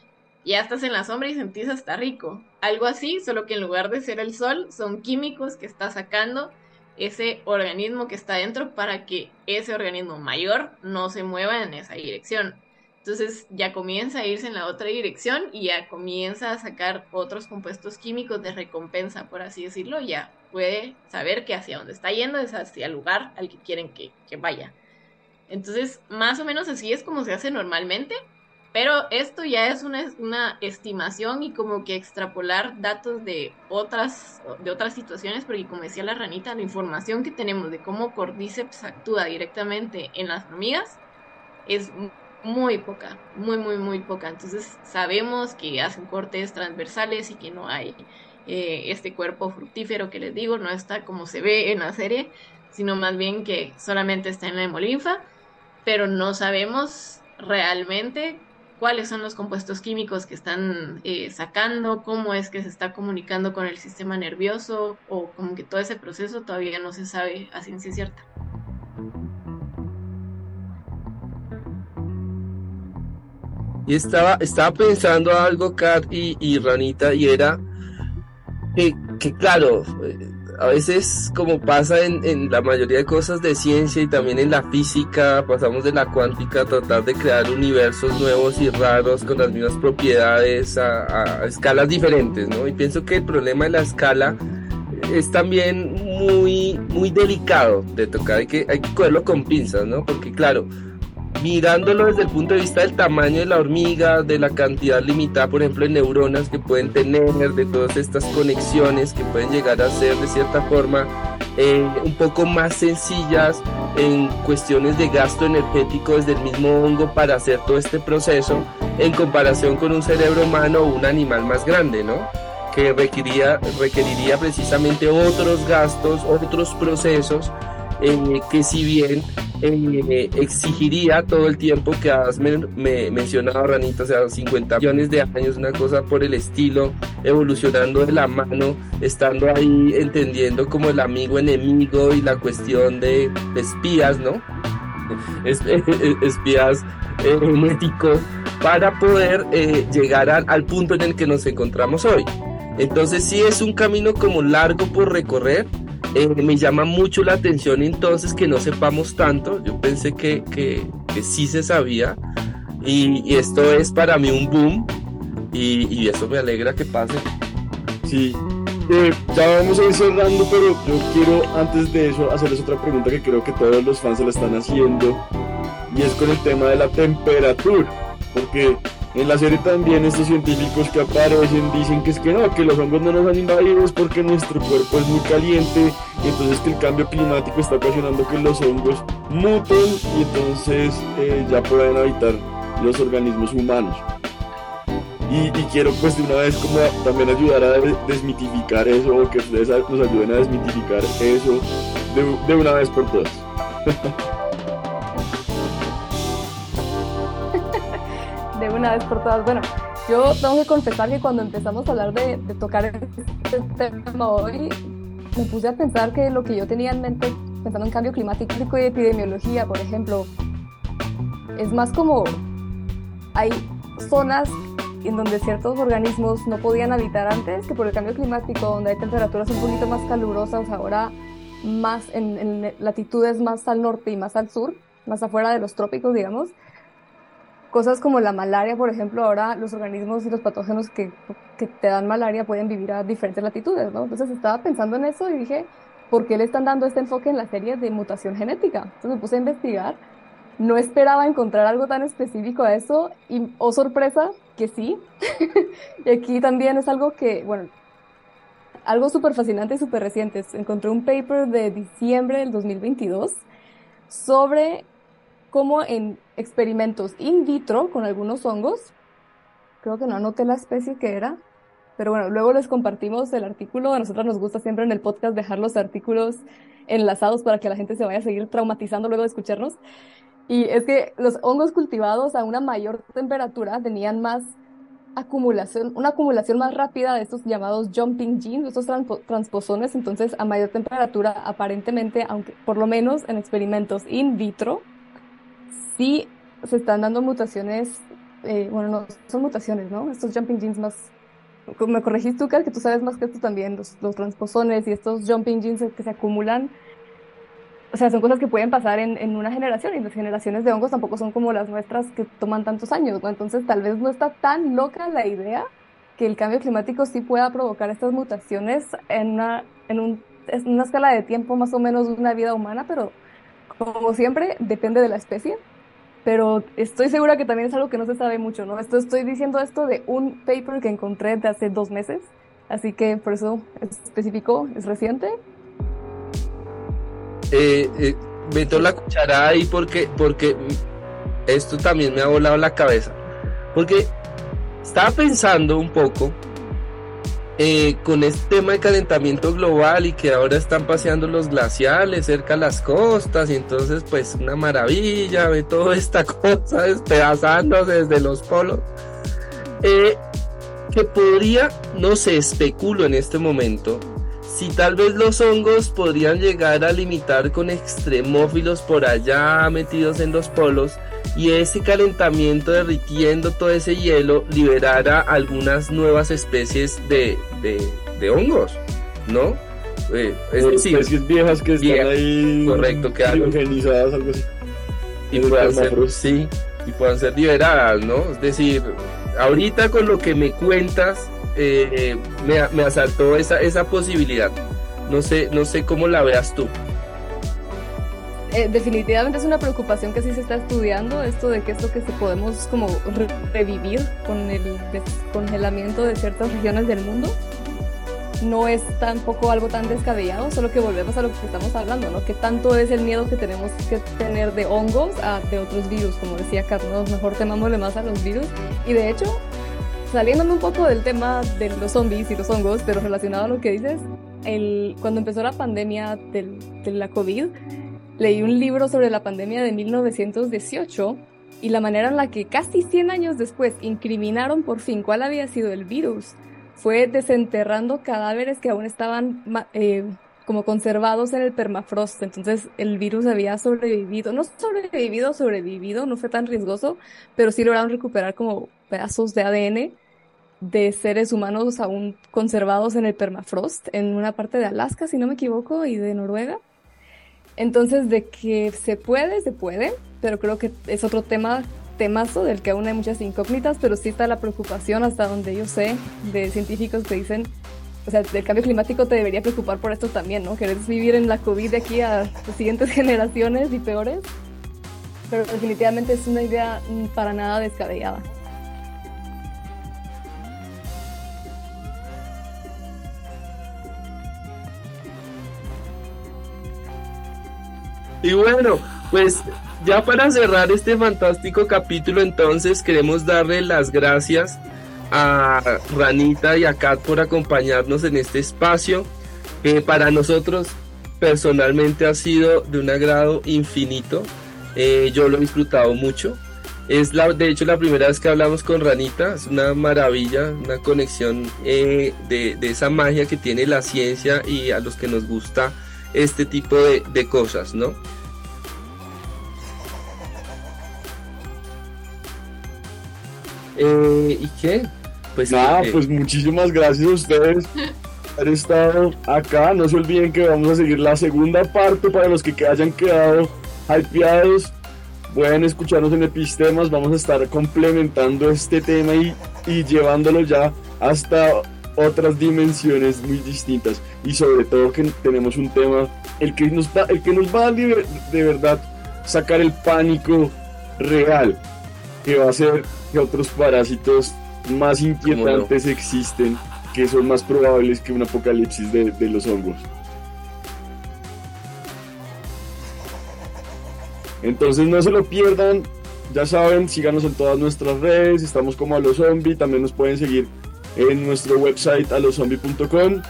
ya estás en la sombra y sentís hasta rico. Algo así, solo que en lugar de ser el sol, son químicos que está sacando ese organismo que está dentro para que ese organismo mayor no se mueva en esa dirección. Entonces ya comienza a irse en la otra dirección y ya comienza a sacar otros compuestos químicos de recompensa, por así decirlo. Ya puede saber que hacia donde está yendo es hacia el lugar al que quieren que, que vaya. Entonces, más o menos así es como se hace normalmente. Pero esto ya es una, una, estimación y como que extrapolar datos de otras, de otras situaciones, porque como decía la ranita, la información que tenemos de cómo Cordyceps actúa directamente en las hormigas es muy poca, muy, muy, muy poca. Entonces sabemos que hacen cortes transversales y que no hay eh, este cuerpo fructífero que les digo, no está como se ve en la serie, sino más bien que solamente está en la hemolinfa, pero no sabemos realmente cuáles son los compuestos químicos que están eh, sacando, cómo es que se está comunicando con el sistema nervioso o como que todo ese proceso todavía no se sabe a ciencia cierta. Y estaba, estaba pensando algo, Kat y, Ranita, y era que, que claro, a veces como pasa en, la mayoría de cosas de ciencia y también en la física, pasamos de la cuántica a tratar de crear universos nuevos y raros con las mismas propiedades a, escalas diferentes, ¿no? Y pienso que el problema de la escala es también muy, muy delicado de tocar, hay que, hay que cogerlo con pinzas, ¿no? Porque claro, mirándolo desde el punto de vista del tamaño de la hormiga, de la cantidad limitada, por ejemplo, de neuronas que pueden tener, de todas estas conexiones que pueden llegar a ser de cierta forma eh, un poco más sencillas en cuestiones de gasto energético desde el mismo hongo para hacer todo este proceso en comparación con un cerebro humano o un animal más grande, ¿no? que requeriría, requeriría precisamente otros gastos, otros procesos eh, que si bien eh, exigiría todo el tiempo que has me, mencionado, Ranita, o sea, 50 millones de años, una cosa por el estilo, evolucionando de la mano, estando ahí entendiendo como el amigo enemigo y la cuestión de, espías, ¿no? <laughs> espías eh, para poder eh, llegar al punto en el que nos encontramos hoy. Entonces sí es un camino como largo por recorrer, eh, me llama mucho la atención entonces que no sepamos tanto. Yo pensé que, que, que sí se sabía. Y, esto es para mí un boom. Y, y eso me alegra que pase. Sí, eh, ya vamos a ir cerrando, pero yo quiero antes de eso hacerles otra pregunta que creo que todos los fans se la están haciendo. Y es con el tema de la temperatura. Porque en la serie también estos científicos que aparecen dicen que es que no, que los hongos no nos han invadido es porque nuestro cuerpo es muy caliente y entonces que el cambio climático está ocasionando que los hongos muten y entonces eh, ya puedan habitar los organismos humanos. Y, quiero pues de una vez como también ayudar a desmitificar eso o que ustedes nos ayuden a desmitificar eso de, de una vez por todas. <laughs> una vez por todas. Bueno, yo tengo que confesar que cuando empezamos a hablar de, tocar este tema hoy, me puse a pensar que lo que yo tenía en mente, pensando en cambio climático y epidemiología, por ejemplo, es más como hay zonas en donde ciertos organismos no podían habitar antes, que por el cambio climático, donde hay temperaturas un poquito más calurosas, ahora más en, en latitudes más al norte y más al sur, más afuera de los trópicos, digamos, Cosas como la malaria, por ejemplo, ahora los organismos y los patógenos que, que te dan malaria pueden vivir a diferentes latitudes, ¿no? Entonces estaba pensando en eso y dije, ¿por qué le están dando este enfoque en la serie de mutación genética? Entonces me puse a investigar. No esperaba encontrar algo tan específico a eso y, oh sorpresa, que sí. <laughs> y aquí también es algo que, bueno, algo súper fascinante y súper reciente. Encontré un paper de diciembre del 2022 sobre cómo en experimentos in vitro con algunos hongos, creo que no anoté la especie que era, pero bueno, luego les compartimos el artículo. A nosotros nos gusta siempre en el podcast dejar los artículos enlazados para que la gente se vaya a seguir traumatizando luego de escucharnos. Y es que los hongos cultivados a una mayor temperatura tenían más acumulación, una acumulación más rápida de estos llamados jumping genes, estos transposones. Entonces, a mayor temperatura, aparentemente, aunque por lo menos en experimentos in vitro, sí se están dando mutaciones, eh, bueno, no son mutaciones, ¿no? Estos jumping genes más, me corregís tú, que tú sabes más que esto también, los, los transposones y estos jumping genes que se acumulan, o sea, son cosas que pueden pasar en, en, una generación y las generaciones de hongos tampoco son como las nuestras que toman tantos años, ¿no? Entonces tal vez no está tan loca la idea que el cambio climático sí pueda provocar estas mutaciones en una, en un, en una escala de tiempo más o menos de una vida humana, pero como siempre depende de la especie pero estoy segura que también es algo que no se sabe mucho, ¿no? Esto, estoy diciendo esto de un paper que encontré de hace dos meses, así que por eso es específico, es reciente. Eh, eh, meto la cuchara ahí porque, porque esto también me ha volado la cabeza. Porque estaba pensando un poco eh, con este tema de calentamiento global y que ahora están paseando los glaciales cerca de las costas y entonces pues una maravilla ve toda esta <laughs> cosa despedazándose desde los polos. Eh, que podría no sé especulo en este momento si tal vez los hongos podrían llegar a limitar con extremófilos por allá metidos en los polos y ese calentamiento derritiendo todo ese hielo liberara algunas nuevas especies de, de, hongos, ¿no? Eh, es decir, especies viejas que están ahí correcto, que algo así. Y puedan ser, sí, y puedan ser liberadas, ¿no? Es decir, ahorita con lo que me cuentas, eh, me, me, asaltó esa, esa posibilidad. No sé, no sé cómo la veas tú. Eh, definitivamente es una preocupación que sí se está estudiando, esto de qué es lo que podemos como re- revivir con el descongelamiento de ciertas regiones del mundo. No es tampoco algo tan descabellado, solo que volvemos a lo que estamos hablando, ¿no? Que tanto es el miedo que tenemos que tener de hongos a de otros virus, como decía ¿no? Mejor temámosle más a los virus. Y de hecho, saliéndome un poco del tema de los zombies y los hongos, pero relacionado a lo que dices, el, cuando empezó la pandemia del- de la COVID, leí un libro sobre la pandemia de 1918 y la manera en la que casi 100 años después incriminaron por fin cuál había sido el virus fue desenterrando cadáveres que aún estaban eh, como conservados en el permafrost. Entonces el virus había sobrevivido, no sobrevivido, sobrevivido, no fue tan riesgoso, pero sí lograron recuperar como pedazos de ADN de seres humanos aún conservados en el permafrost, en una parte de Alaska, si no me equivoco, y de Noruega. Entonces, de que se puede, se puede, pero creo que es otro tema, temazo del que aún hay muchas incógnitas, pero sí está la preocupación hasta donde yo sé de científicos que dicen, o sea, el cambio climático te debería preocupar por esto también, ¿no? Querés vivir en la COVID de aquí a las siguientes <laughs> generaciones y peores, pero definitivamente es una idea mm, para nada descabellada. Y bueno, pues ya para cerrar este fantástico capítulo, entonces queremos darle las gracias a Ranita y a Kat por acompañarnos en este espacio. para nosotros personalmente ha sido de un agrado infinito. Eh, yo lo he disfrutado mucho. Es la, de hecho la primera vez que hablamos con Ranita, es una maravilla, una conexión eh, de, de esa magia que tiene la ciencia y a los que nos gusta este tipo de, de cosas, ¿no? Eh, ¿Y qué? Pues Nada, eh, pues muchísimas gracias a ustedes por haber estado acá. No se olviden que vamos a seguir la segunda parte para los que hayan quedado hypeados. Pueden escucharnos en Epistemas. Vamos a estar complementando este tema y, y llevándolo ya hasta otras dimensiones muy distintas. Y sobre todo que tenemos un tema, el que nos, da, el que nos va a liber- de verdad sacar el pánico real, que va a ser que otros parásitos más inquietantes existen, que son más probables que un apocalipsis de, de los hongos. Entonces no se lo pierdan, ya saben, síganos en todas nuestras redes, estamos como a los zombies, también nos pueden seguir en nuestro website alozombie.com.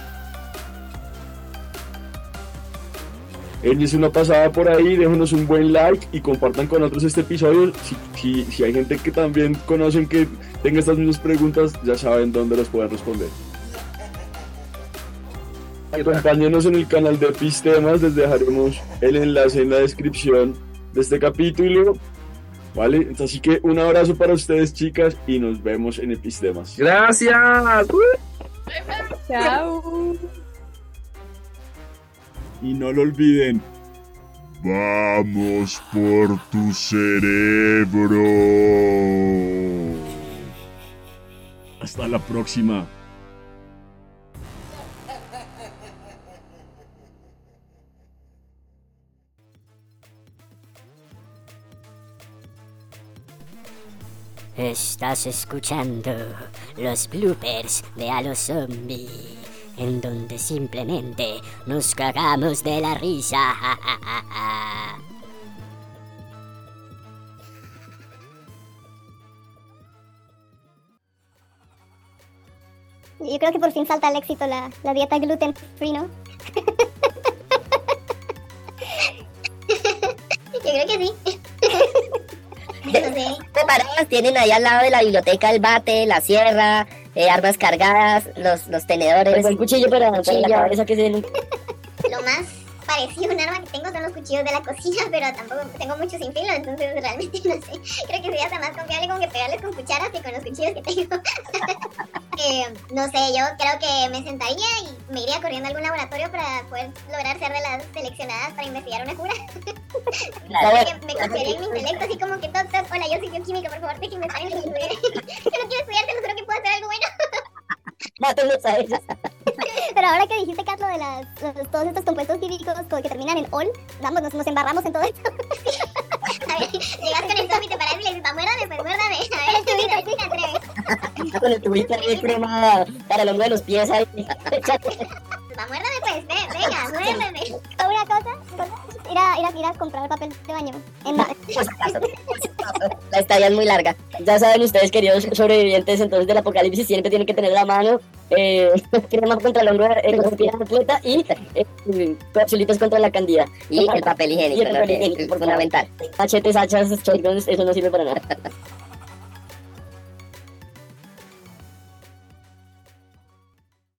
Échense una pasada por ahí, déjenos un buen like y compartan con otros este episodio. Si, si, hay gente que también conocen que tenga estas mismas preguntas, ya saben dónde los pueden responder. Acompáñenos en el canal de Epistemas, les dejaremos el enlace en la descripción de este capítulo. ¿Vale? Entonces, así que un abrazo para ustedes, chicas, y nos vemos en Epistemas. Gracias. Chao. Y no lo olviden. Vamos por tu cerebro. Hasta la próxima. Estás escuchando los bloopers de A los Zombie, en donde simplemente nos cagamos de la risa. Yo creo que por fin salta al éxito la, la dieta gluten free, ¿no? <laughs> Yo creo que sí. Preparadas, tienen ahí al lado de la biblioteca el bate, la sierra, eh, armas cargadas, los, los tenedores. Pues el cuchillo para, la cabeza que es <laughs> el... Lo más parecido un arma que tengo son los cuchillos de la cocina, <laughs> pero tampoco tengo muchos sin filo, entonces realmente <laughs> no sé. Creo que sería hasta más confiable como que pegarles con cucharas que con los cuchillos que tengo. <laughs> Eh, no sé, yo creo que me sentaría y me iría corriendo a algún laboratorio para poder lograr ser de las seleccionadas para investigar una cura. Claro. que me confiaría en mi intelecto, así como que todo, todo, hola, yo soy bioquímica, por favor, déjenme estar en el Yo no quiero estudiar, te lo juro que puedo hacer algo bueno. Tú lo sabes. Pero pero ahora que dijiste, Kat, lo de las, los- todos estos compuestos químicos que terminan en ol, vamos, nos, nos embarramos en todo esto. <laughs> A ver, llegas con el zombie, te paras y le dices, "Va, muérdame, pues muérdame. A ver, tú mira, si te atreves. Con el tubito de crema para el hongo de los pies ahí. <laughs> Va, muérdame, pues, ve, venga, <laughs> muérdame. O una cosa, ir a, ir, a, ir a comprar papel de baño. En acaso. <laughs> La estadía es muy larga. Ya saben ustedes, queridos sobrevivientes entonces del apocalipsis, siempre tienen que tener la mano eh, <laughs> crema contra el hongo eh, con piel atleta y eh, capsulitas contra la candida. Y el papel higiénico, Y el papel ¿no? higiénico, fundamental. Machetes, hachas, shotguns, eso no sirve para nada.